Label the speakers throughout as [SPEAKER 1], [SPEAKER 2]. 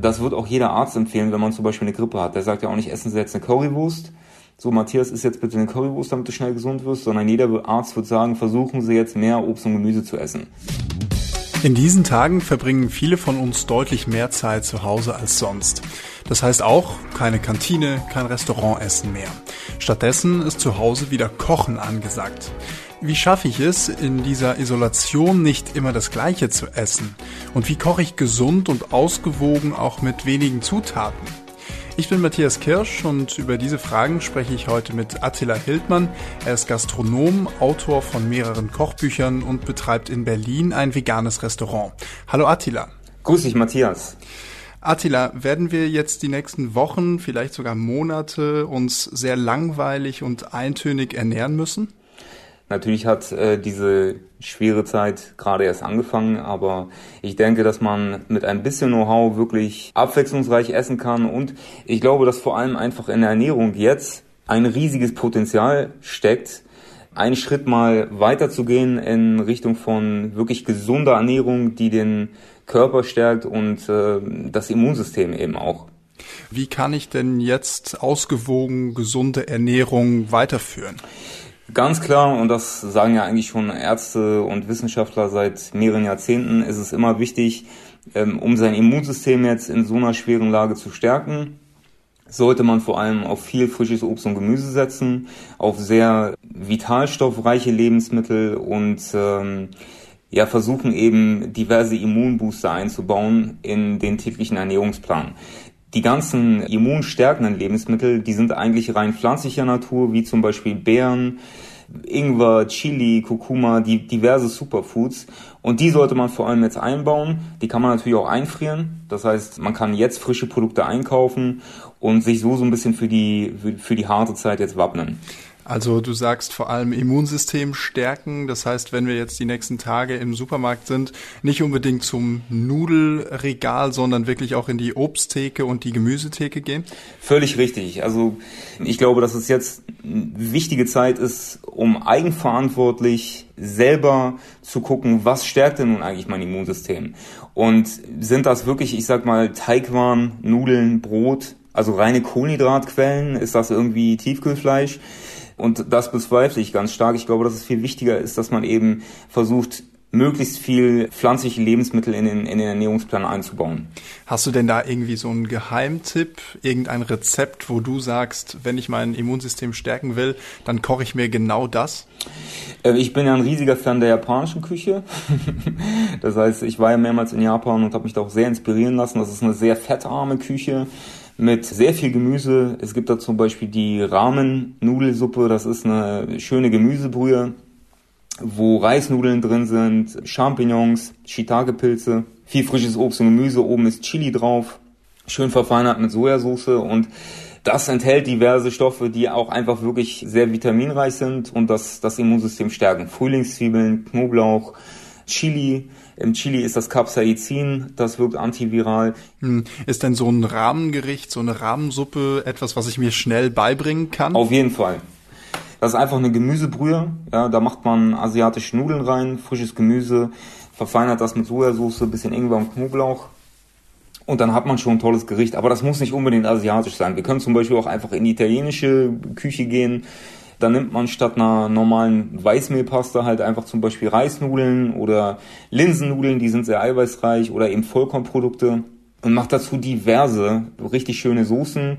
[SPEAKER 1] das wird auch jeder Arzt empfehlen, wenn man zum Beispiel eine Grippe hat. Der sagt ja auch nicht, essen Sie jetzt eine Currywurst. So, Matthias, ist jetzt bitte eine Currywurst, damit du schnell gesund wirst, sondern jeder Arzt wird sagen, versuchen Sie jetzt mehr Obst und Gemüse zu essen.
[SPEAKER 2] In diesen Tagen verbringen viele von uns deutlich mehr Zeit zu Hause als sonst. Das heißt auch keine Kantine, kein Restaurantessen mehr. Stattdessen ist zu Hause wieder Kochen angesagt. Wie schaffe ich es, in dieser Isolation nicht immer das Gleiche zu essen? Und wie koche ich gesund und ausgewogen auch mit wenigen Zutaten? Ich bin Matthias Kirsch und über diese Fragen spreche ich heute mit Attila Hildmann. Er ist Gastronom, Autor von mehreren Kochbüchern und betreibt in Berlin ein veganes Restaurant. Hallo Attila.
[SPEAKER 1] Grüß dich, Matthias.
[SPEAKER 2] Attila, werden wir jetzt die nächsten Wochen, vielleicht sogar Monate uns sehr langweilig und eintönig ernähren müssen?
[SPEAKER 1] Natürlich hat äh, diese schwere Zeit gerade erst angefangen, aber ich denke, dass man mit ein bisschen Know-how wirklich abwechslungsreich essen kann und ich glaube, dass vor allem einfach in der Ernährung jetzt ein riesiges Potenzial steckt, einen Schritt mal weiterzugehen in Richtung von wirklich gesunder Ernährung, die den Körper stärkt und äh, das Immunsystem eben auch.
[SPEAKER 2] Wie kann ich denn jetzt ausgewogen gesunde Ernährung weiterführen?
[SPEAKER 1] Ganz klar, und das sagen ja eigentlich schon Ärzte und Wissenschaftler seit mehreren Jahrzehnten, ist es immer wichtig, ähm, um sein Immunsystem jetzt in so einer schweren Lage zu stärken, sollte man vor allem auf viel frisches Obst und Gemüse setzen, auf sehr vitalstoffreiche Lebensmittel und ähm, ja versuchen eben diverse Immunbooster einzubauen in den täglichen Ernährungsplan. Die ganzen immunstärkenden Lebensmittel, die sind eigentlich rein pflanzlicher Natur, wie zum Beispiel Beeren, Ingwer, Chili, Kurkuma, die diverse Superfoods. Und die sollte man vor allem jetzt einbauen. Die kann man natürlich auch einfrieren. Das heißt, man kann jetzt frische Produkte einkaufen und sich so so ein bisschen für die, für die harte Zeit jetzt wappnen.
[SPEAKER 2] Also du sagst vor allem Immunsystem stärken. Das heißt, wenn wir jetzt die nächsten Tage im Supermarkt sind, nicht unbedingt zum Nudelregal, sondern wirklich auch in die Obsttheke und die Gemüsetheke gehen?
[SPEAKER 1] Völlig richtig. Also ich glaube, dass es jetzt eine wichtige Zeit ist, um eigenverantwortlich selber zu gucken, was stärkt denn nun eigentlich mein Immunsystem? Und sind das wirklich, ich sag mal, Teigwaren, Nudeln, Brot, also reine Kohlenhydratquellen? Ist das irgendwie Tiefkühlfleisch? Und das bezweifle ich ganz stark. Ich glaube, dass es viel wichtiger ist, dass man eben versucht, möglichst viel pflanzliche Lebensmittel in den, in den Ernährungsplan einzubauen.
[SPEAKER 2] Hast du denn da irgendwie so einen Geheimtipp, irgendein Rezept, wo du sagst, wenn ich mein Immunsystem stärken will, dann koche ich mir genau das?
[SPEAKER 1] Äh, ich bin ja ein riesiger Fan der japanischen Küche. das heißt, ich war ja mehrmals in Japan und habe mich da auch sehr inspirieren lassen. Das ist eine sehr fettarme Küche mit sehr viel Gemüse. Es gibt da zum Beispiel die Ramen-Nudelsuppe, das ist eine schöne Gemüsebrühe, wo Reisnudeln drin sind, Champignons, Shiitake-Pilze, viel frisches Obst und Gemüse, oben ist Chili drauf, schön verfeinert mit Sojasauce und das enthält diverse Stoffe, die auch einfach wirklich sehr vitaminreich sind und das, das Immunsystem stärken. Frühlingszwiebeln, Knoblauch, Chili, im Chili ist das Capsaicin, das wirkt antiviral.
[SPEAKER 2] Hm. Ist denn so ein Rahmengericht, so eine Rahmensuppe etwas, was ich mir schnell beibringen kann?
[SPEAKER 1] Auf jeden Fall. Das ist einfach eine Gemüsebrühe. Ja, da macht man asiatische Nudeln rein, frisches Gemüse, verfeinert das mit Sojasauce, bisschen Ingwer und Knoblauch. Und dann hat man schon ein tolles Gericht. Aber das muss nicht unbedingt asiatisch sein. Wir können zum Beispiel auch einfach in die italienische Küche gehen. Da nimmt man statt einer normalen Weißmehlpasta halt einfach zum Beispiel Reisnudeln oder Linsennudeln, die sind sehr eiweißreich oder eben Vollkornprodukte und macht dazu diverse, richtig schöne Soßen.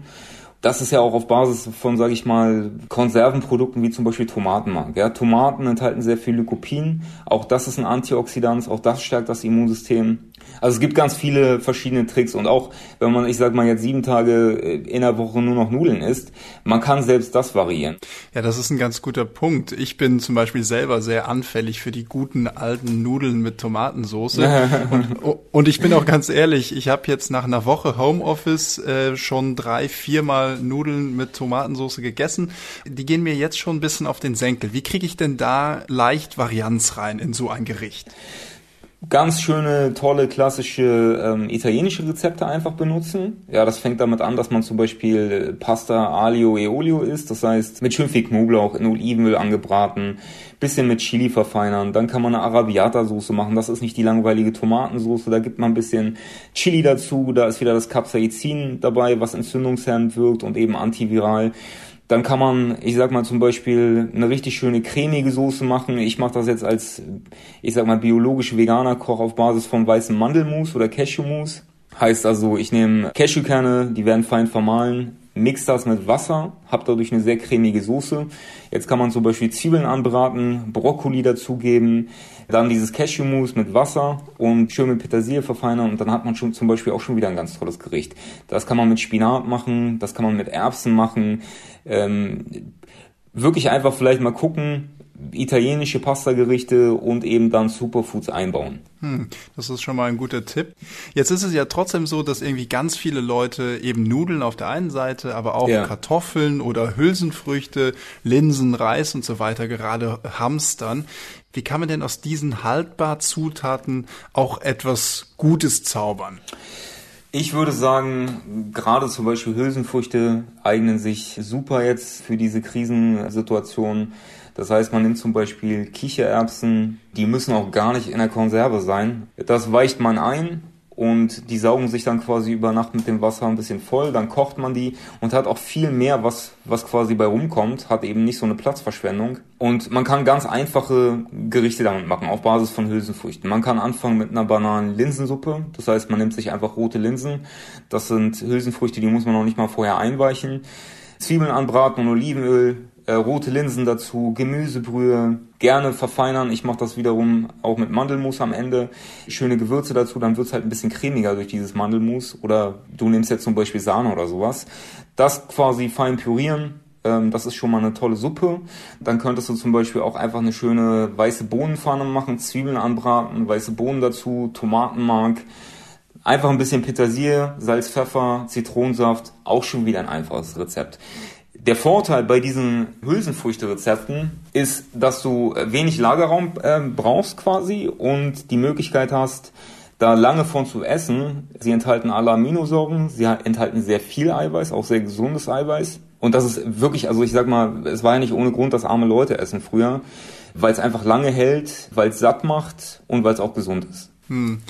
[SPEAKER 1] Das ist ja auch auf Basis von, sage ich mal, Konservenprodukten wie zum Beispiel Tomatenmark. Ja, Tomaten enthalten sehr viel Lycopin. Auch das ist ein Antioxidant. Auch das stärkt das Immunsystem. Also es gibt ganz viele verschiedene Tricks und auch wenn man, ich sag mal jetzt sieben Tage in der Woche nur noch Nudeln isst, man kann selbst das variieren.
[SPEAKER 2] Ja, das ist ein ganz guter Punkt. Ich bin zum Beispiel selber sehr anfällig für die guten alten Nudeln mit Tomatensauce und, und ich bin auch ganz ehrlich, ich habe jetzt nach einer Woche Homeoffice äh, schon drei, viermal Nudeln mit Tomatensauce gegessen. Die gehen mir jetzt schon ein bisschen auf den Senkel. Wie kriege ich denn da leicht Varianz rein in so ein Gericht?
[SPEAKER 1] Ganz schöne, tolle, klassische ähm, italienische Rezepte einfach benutzen. Ja, das fängt damit an, dass man zum Beispiel Pasta Alio e Olio isst, das heißt mit schön viel Knoblauch in Olivenöl angebraten, bisschen mit Chili verfeinern. Dann kann man eine Arabiata-Soße machen, das ist nicht die langweilige Tomatensoße, da gibt man ein bisschen Chili dazu, da ist wieder das Capsaicin dabei, was entzündungshemmend wirkt und eben antiviral. Dann kann man, ich sag mal zum Beispiel, eine richtig schöne cremige Soße machen. Ich mache das jetzt als, ich sag mal, biologisch veganer Koch auf Basis von weißem Mandelmus oder Cashewmus. Heißt also, ich nehme Cashewkerne, die werden fein vermahlen, mix das mit Wasser, hab dadurch eine sehr cremige Soße. Jetzt kann man zum Beispiel Zwiebeln anbraten, Brokkoli dazugeben, dann dieses Cashewmus mit Wasser und schön mit Petersilie verfeinern und dann hat man schon zum Beispiel auch schon wieder ein ganz tolles Gericht. Das kann man mit Spinat machen, das kann man mit Erbsen machen. Ähm, wirklich einfach vielleicht mal gucken, italienische Pastagerichte und eben dann Superfoods einbauen.
[SPEAKER 2] Hm, das ist schon mal ein guter Tipp. Jetzt ist es ja trotzdem so, dass irgendwie ganz viele Leute eben Nudeln auf der einen Seite, aber auch ja. Kartoffeln oder Hülsenfrüchte, Linsen, Reis und so weiter gerade hamstern. Wie kann man denn aus diesen haltbar Zutaten auch etwas Gutes zaubern?
[SPEAKER 1] Ich würde sagen, gerade zum Beispiel Hülsenfrüchte eignen sich super jetzt für diese Krisensituation. Das heißt, man nimmt zum Beispiel Kichererbsen, die müssen auch gar nicht in der Konserve sein. Das weicht man ein und die saugen sich dann quasi über Nacht mit dem Wasser ein bisschen voll, dann kocht man die und hat auch viel mehr, was, was quasi bei rumkommt, hat eben nicht so eine Platzverschwendung. Und man kann ganz einfache Gerichte damit machen, auf Basis von Hülsenfrüchten. Man kann anfangen mit einer banalen Linsensuppe, das heißt, man nimmt sich einfach rote Linsen. Das sind Hülsenfrüchte, die muss man noch nicht mal vorher einweichen. Zwiebeln anbraten und Olivenöl, äh, rote Linsen dazu, Gemüsebrühe, gerne verfeinern. Ich mache das wiederum auch mit Mandelmus am Ende. Schöne Gewürze dazu, dann wird's halt ein bisschen cremiger durch dieses Mandelmus. Oder du nimmst jetzt zum Beispiel Sahne oder sowas. Das quasi fein pürieren. Ähm, das ist schon mal eine tolle Suppe. Dann könntest du zum Beispiel auch einfach eine schöne weiße Bohnenpfanne machen, Zwiebeln anbraten, weiße Bohnen dazu, Tomatenmark. Einfach ein bisschen Petersilie, Salz, Pfeffer, Zitronensaft, auch schon wieder ein einfaches Rezept. Der Vorteil bei diesen Hülsenfrüchte-Rezepten ist, dass du wenig Lagerraum äh, brauchst quasi und die Möglichkeit hast, da lange von zu essen. Sie enthalten alle Aminosäuren, sie enthalten sehr viel Eiweiß, auch sehr gesundes Eiweiß. Und das ist wirklich, also ich sag mal, es war ja nicht ohne Grund, dass arme Leute essen früher, weil es einfach lange hält, weil es satt macht und weil es auch gesund ist. Hm.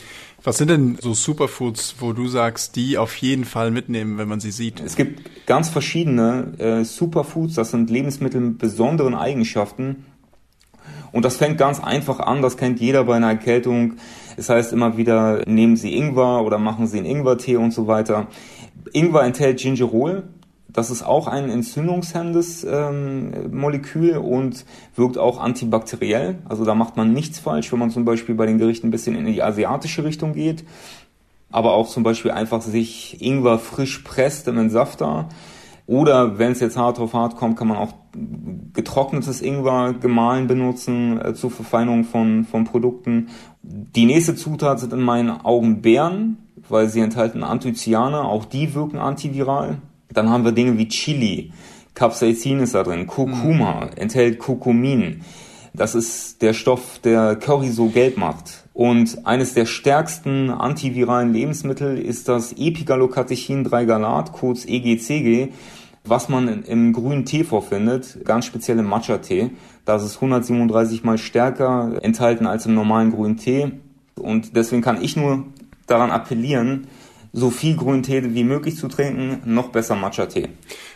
[SPEAKER 2] Was sind denn so Superfoods, wo du sagst, die auf jeden Fall mitnehmen, wenn man sie sieht?
[SPEAKER 1] Es gibt ganz verschiedene äh, Superfoods, das sind Lebensmittel mit besonderen Eigenschaften. Und das fängt ganz einfach an, das kennt jeder bei einer Erkältung. Es heißt immer wieder, nehmen Sie Ingwer oder machen Sie einen Ingwertee und so weiter. Ingwer enthält Gingerol, das ist auch ein entzündungshemmendes ähm, Molekül und wirkt auch antibakteriell. Also da macht man nichts falsch, wenn man zum Beispiel bei den Gerichten ein bisschen in die asiatische Richtung geht. Aber auch zum Beispiel einfach sich Ingwer frisch presst im Entsafter. Oder wenn es jetzt hart auf hart kommt, kann man auch getrocknetes Ingwer gemahlen benutzen äh, zur Verfeinerung von, von Produkten. Die nächste Zutat sind in meinen Augen Beeren, weil sie enthalten Anthocyane, auch die wirken antiviral. Dann haben wir Dinge wie Chili, Capsaicin ist da drin, Kurkuma, mhm. enthält Kurkumin. Das ist der Stoff, der Curry so gelb macht. Und eines der stärksten antiviralen Lebensmittel ist das Epigallocatechin 3-Galat, kurz EGCG, was man im grünen Tee vorfindet, ganz speziell im Matcha-Tee. Das ist 137 mal stärker enthalten als im normalen grünen Tee. Und deswegen kann ich nur daran appellieren, so viel grünen Tee wie möglich zu trinken, noch besser Matcha-Tee.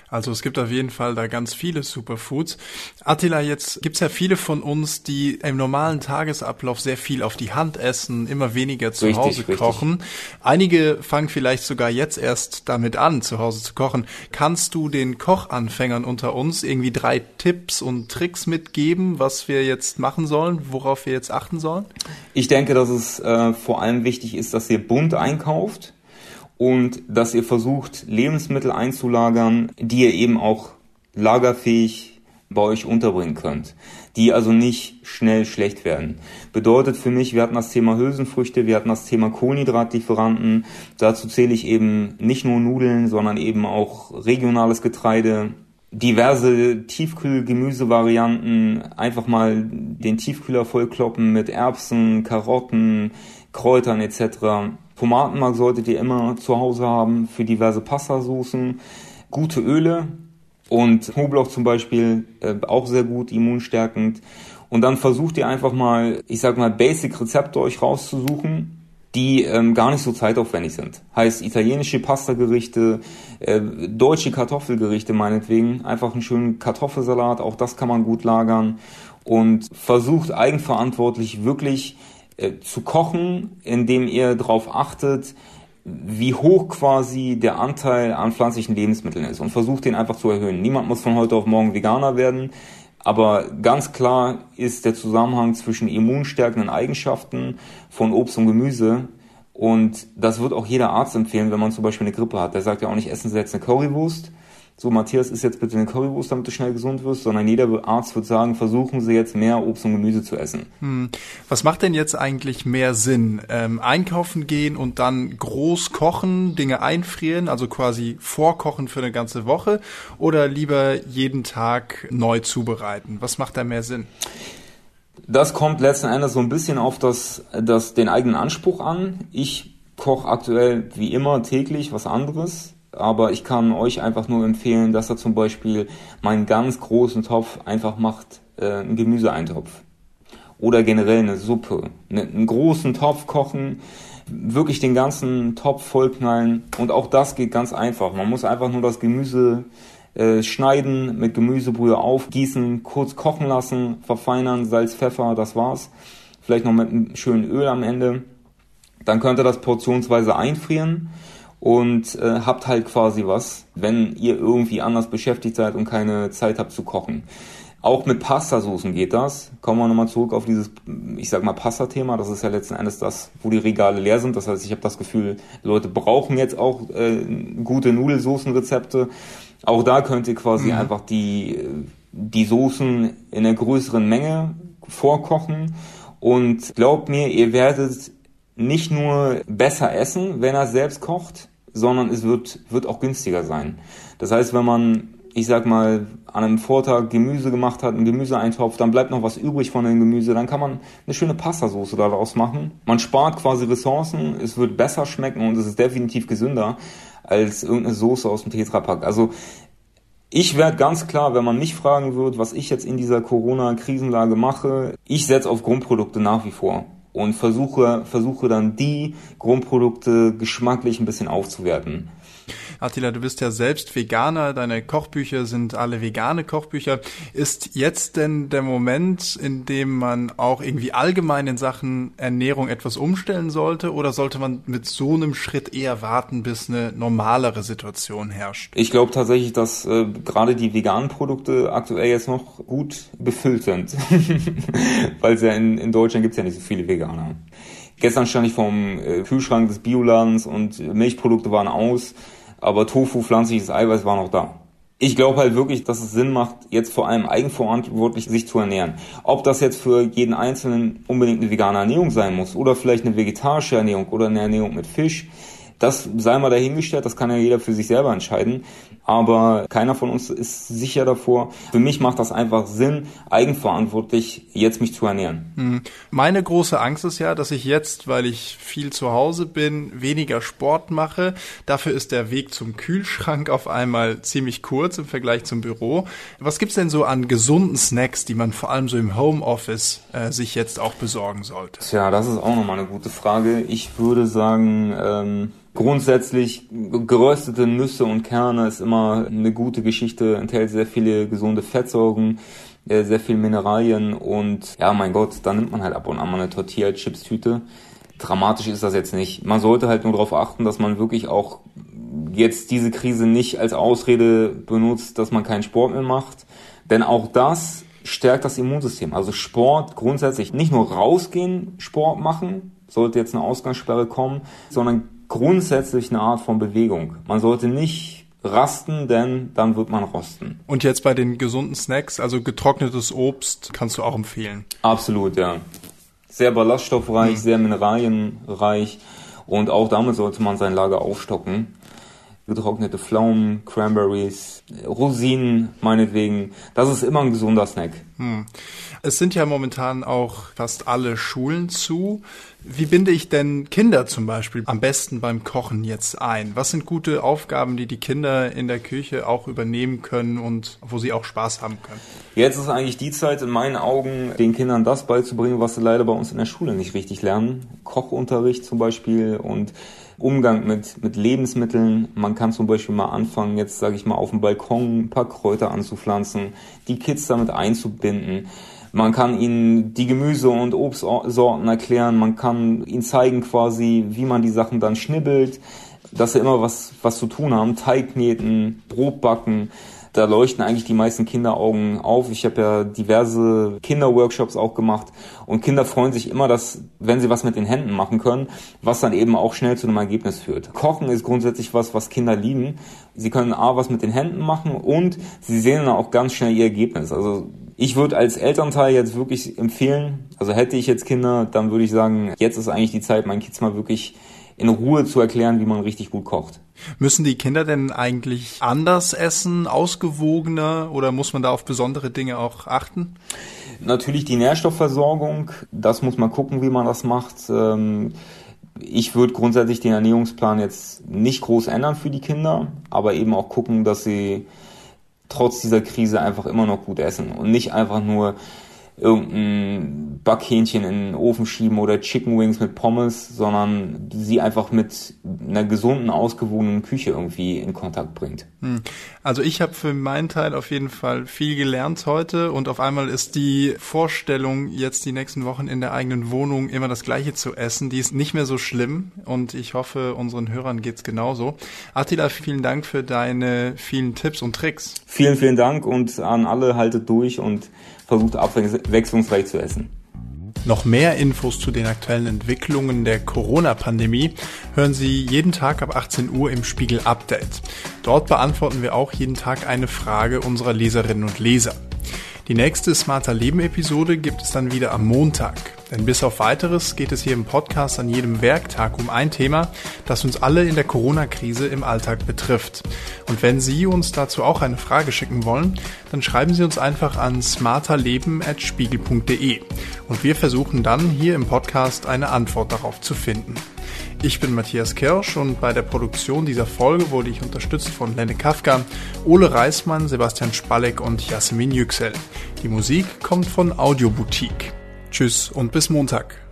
[SPEAKER 2] Also es gibt auf jeden Fall da ganz viele Superfoods. Attila, jetzt gibt's ja viele von uns, die im normalen Tagesablauf sehr viel auf die Hand essen, immer weniger zu richtig, Hause richtig. kochen. Einige fangen vielleicht sogar jetzt erst damit an, zu Hause zu kochen. Kannst du den Kochanfängern unter uns irgendwie drei Tipps und Tricks mitgeben, was wir jetzt machen sollen, worauf wir jetzt achten sollen?
[SPEAKER 1] Ich denke, dass es äh, vor allem wichtig ist, dass ihr bunt einkauft und dass ihr versucht, Lebensmittel einzulagern, die ihr eben auch lagerfähig bei euch unterbringen könnt, die also nicht schnell schlecht werden. Bedeutet für mich, wir hatten das Thema Hülsenfrüchte, wir hatten das Thema Kohlenhydratlieferanten, dazu zähle ich eben nicht nur Nudeln, sondern eben auch regionales Getreide, diverse Tiefkühl-Gemüsevarianten, einfach mal den Tiefkühler vollkloppen mit Erbsen, Karotten, Kräutern etc. Tomatenmark solltet ihr immer zu Hause haben für diverse Pastasoßen. Gute Öle und Knoblauch zum Beispiel äh, auch sehr gut, immunstärkend. Und dann versucht ihr einfach mal, ich sag mal, Basic-Rezepte euch rauszusuchen, die ähm, gar nicht so zeitaufwendig sind. Heißt italienische Pastagerichte, äh, deutsche Kartoffelgerichte meinetwegen, einfach einen schönen Kartoffelsalat, auch das kann man gut lagern und versucht eigenverantwortlich wirklich äh, zu kochen, indem ihr darauf achtet, wie hoch quasi der Anteil an pflanzlichen Lebensmitteln ist und versucht den einfach zu erhöhen. Niemand muss von heute auf morgen Veganer werden. Aber ganz klar ist der Zusammenhang zwischen immunstärkenden Eigenschaften von Obst und Gemüse. Und das wird auch jeder Arzt empfehlen, wenn man zum Beispiel eine Grippe hat. Der sagt ja auch nicht, essen Sie jetzt eine Currywurst, so Matthias ist jetzt bitte eine Currywurst, damit du schnell gesund wirst, sondern jeder Arzt wird sagen, versuchen Sie jetzt mehr Obst und Gemüse zu essen.
[SPEAKER 2] Hm. Was macht denn jetzt eigentlich mehr Sinn? Ähm, einkaufen gehen und dann groß kochen, Dinge einfrieren, also quasi vorkochen für eine ganze Woche oder lieber jeden Tag neu zubereiten? Was macht da mehr Sinn?
[SPEAKER 1] Das kommt letzten Endes so ein bisschen auf das, das, den eigenen Anspruch an. Ich koche aktuell wie immer täglich was anderes aber ich kann euch einfach nur empfehlen, dass er zum Beispiel meinen ganz großen Topf einfach macht, äh, einen Gemüseeintopf. Oder generell eine Suppe. Ne, einen großen Topf kochen, wirklich den ganzen Topf vollknallen. Und auch das geht ganz einfach. Man muss einfach nur das Gemüse äh, schneiden, mit Gemüsebrühe aufgießen, kurz kochen lassen, verfeinern, Salz, Pfeffer, das war's. Vielleicht noch mit einem schönen Öl am Ende. Dann könnt ihr das portionsweise einfrieren und äh, habt halt quasi was, wenn ihr irgendwie anders beschäftigt seid und keine Zeit habt zu kochen. Auch mit Pastasoßen geht das. Kommen wir nochmal zurück auf dieses, ich sag mal, Pasta-Thema. Das ist ja letzten Endes das, wo die Regale leer sind. Das heißt, ich habe das Gefühl, Leute brauchen jetzt auch äh, gute Nudelsoßenrezepte. Auch da könnt ihr quasi mhm. einfach die, die Soßen in einer größeren Menge vorkochen. Und glaubt mir, ihr werdet nicht nur besser essen, wenn er selbst kocht, sondern es wird, wird auch günstiger sein. Das heißt, wenn man, ich sag mal, an einem Vortag Gemüse gemacht hat, einen Gemüseeintopf, dann bleibt noch was übrig von dem Gemüse, dann kann man eine schöne Pastasoße daraus machen. Man spart quasi Ressourcen, es wird besser schmecken und es ist definitiv gesünder als irgendeine Soße aus dem Tetrapack. Also ich werde ganz klar, wenn man mich fragen wird, was ich jetzt in dieser Corona-Krisenlage mache, ich setze auf Grundprodukte nach wie vor und versuche, versuche dann die Grundprodukte geschmacklich ein bisschen aufzuwerten.
[SPEAKER 2] Attila, du bist ja selbst Veganer, deine Kochbücher sind alle vegane Kochbücher. Ist jetzt denn der Moment, in dem man auch irgendwie allgemein in Sachen Ernährung etwas umstellen sollte oder sollte man mit so einem Schritt eher warten, bis eine normalere Situation herrscht?
[SPEAKER 1] Ich glaube tatsächlich, dass äh, gerade die veganen Produkte aktuell jetzt noch gut befüllt sind, weil ja in, in Deutschland gibt es ja nicht so viele Veganer. Gestern stand ich vorm äh, Kühlschrank des Bioladens und Milchprodukte waren aus aber Tofu, pflanzliches Eiweiß war noch da. Ich glaube halt wirklich, dass es Sinn macht, jetzt vor allem eigenverantwortlich sich zu ernähren. Ob das jetzt für jeden Einzelnen unbedingt eine vegane Ernährung sein muss oder vielleicht eine vegetarische Ernährung oder eine Ernährung mit Fisch, das sei mal dahingestellt, das kann ja jeder für sich selber entscheiden. Aber keiner von uns ist sicher davor. Für mich macht das einfach Sinn, eigenverantwortlich jetzt mich zu ernähren.
[SPEAKER 2] Hm. Meine große Angst ist ja, dass ich jetzt, weil ich viel zu Hause bin, weniger Sport mache. Dafür ist der Weg zum Kühlschrank auf einmal ziemlich kurz im Vergleich zum Büro. Was gibt's denn so an gesunden Snacks, die man vor allem so im Homeoffice äh, sich jetzt auch besorgen sollte?
[SPEAKER 1] Tja, das ist auch nochmal eine gute Frage. Ich würde sagen, ähm Grundsätzlich geröstete Nüsse und Kerne ist immer eine gute Geschichte, enthält sehr viele gesunde Fettsäuren, äh, sehr viel Mineralien und ja, mein Gott, da nimmt man halt ab und an mal eine Tortilla-Chips-Tüte. Dramatisch ist das jetzt nicht. Man sollte halt nur darauf achten, dass man wirklich auch jetzt diese Krise nicht als Ausrede benutzt, dass man keinen Sport mehr macht. Denn auch das stärkt das Immunsystem. Also Sport grundsätzlich nicht nur rausgehen, Sport machen, sollte jetzt eine Ausgangssperre kommen, sondern grundsätzlich eine Art von Bewegung. Man sollte nicht rasten, denn dann wird man rosten.
[SPEAKER 2] Und jetzt bei den gesunden Snacks, also getrocknetes Obst, kannst du auch empfehlen?
[SPEAKER 1] Absolut, ja. Sehr ballaststoffreich, mhm. sehr mineralienreich und auch damit sollte man sein Lager aufstocken. Getrocknete Pflaumen, Cranberries, Rosinen meinetwegen. Das ist immer ein gesunder Snack. Hm.
[SPEAKER 2] Es sind ja momentan auch fast alle Schulen zu. Wie binde ich denn Kinder zum Beispiel am besten beim Kochen jetzt ein? Was sind gute Aufgaben, die die Kinder in der Küche auch übernehmen können und wo sie auch Spaß haben können?
[SPEAKER 1] Jetzt ist eigentlich die Zeit in meinen Augen, den Kindern das beizubringen, was sie leider bei uns in der Schule nicht richtig lernen. Kochunterricht zum Beispiel und Umgang mit, mit Lebensmitteln. Man kann zum Beispiel mal anfangen, jetzt sage ich mal, auf dem Balkon ein paar Kräuter anzupflanzen, die Kids damit einzubinden. Man kann ihnen die Gemüse- und Obstsorten erklären, man kann ihnen zeigen quasi, wie man die Sachen dann schnibbelt, dass sie immer was, was zu tun haben, Teig kneten, Brot backen da leuchten eigentlich die meisten Kinderaugen auf. Ich habe ja diverse Kinderworkshops auch gemacht und Kinder freuen sich immer, dass, wenn sie was mit den Händen machen können, was dann eben auch schnell zu einem Ergebnis führt. Kochen ist grundsätzlich was, was Kinder lieben. Sie können A, was mit den Händen machen und sie sehen dann auch ganz schnell ihr Ergebnis. Also ich würde als Elternteil jetzt wirklich empfehlen, also hätte ich jetzt Kinder, dann würde ich sagen, jetzt ist eigentlich die Zeit, meinen Kids mal wirklich in Ruhe zu erklären, wie man richtig gut kocht.
[SPEAKER 2] Müssen die Kinder denn eigentlich anders essen, ausgewogener oder muss man da auf besondere Dinge auch achten?
[SPEAKER 1] Natürlich die Nährstoffversorgung, das muss man gucken, wie man das macht. Ähm, ich würde grundsätzlich den Ernährungsplan jetzt nicht groß ändern für die Kinder, aber eben auch gucken, dass sie trotz dieser Krise einfach immer noch gut essen und nicht einfach nur irgendein Backhähnchen in den Ofen schieben oder Chicken Wings mit Pommes, sondern sie einfach mit einer gesunden, ausgewogenen Küche irgendwie in Kontakt bringt. Hm.
[SPEAKER 2] Also ich habe für meinen Teil auf jeden Fall viel gelernt heute und auf einmal ist die Vorstellung, jetzt die nächsten Wochen in der eigenen Wohnung immer das Gleiche zu essen, die ist nicht mehr so schlimm und ich hoffe, unseren Hörern geht's genauso. Attila, vielen Dank für deine vielen Tipps und Tricks.
[SPEAKER 1] Vielen, vielen Dank und an alle haltet durch und versucht abwechslungsreich zu essen.
[SPEAKER 2] Noch mehr Infos zu den aktuellen Entwicklungen der Corona-Pandemie hören Sie jeden Tag ab 18 Uhr im Spiegel Update. Dort beantworten wir auch jeden Tag eine Frage unserer Leserinnen und Leser. Die nächste Smarter Leben Episode gibt es dann wieder am Montag. Denn bis auf weiteres geht es hier im Podcast an jedem Werktag um ein Thema, das uns alle in der Corona-Krise im Alltag betrifft. Und wenn Sie uns dazu auch eine Frage schicken wollen, dann schreiben Sie uns einfach an smarterleben.spiegel.de und wir versuchen dann hier im Podcast eine Antwort darauf zu finden. Ich bin Matthias Kirsch und bei der Produktion dieser Folge wurde ich unterstützt von Lenne Kafka, Ole Reismann, Sebastian Spalleck und Jasmin Yüksel. Die Musik kommt von Audioboutique. Tschüss und bis Montag.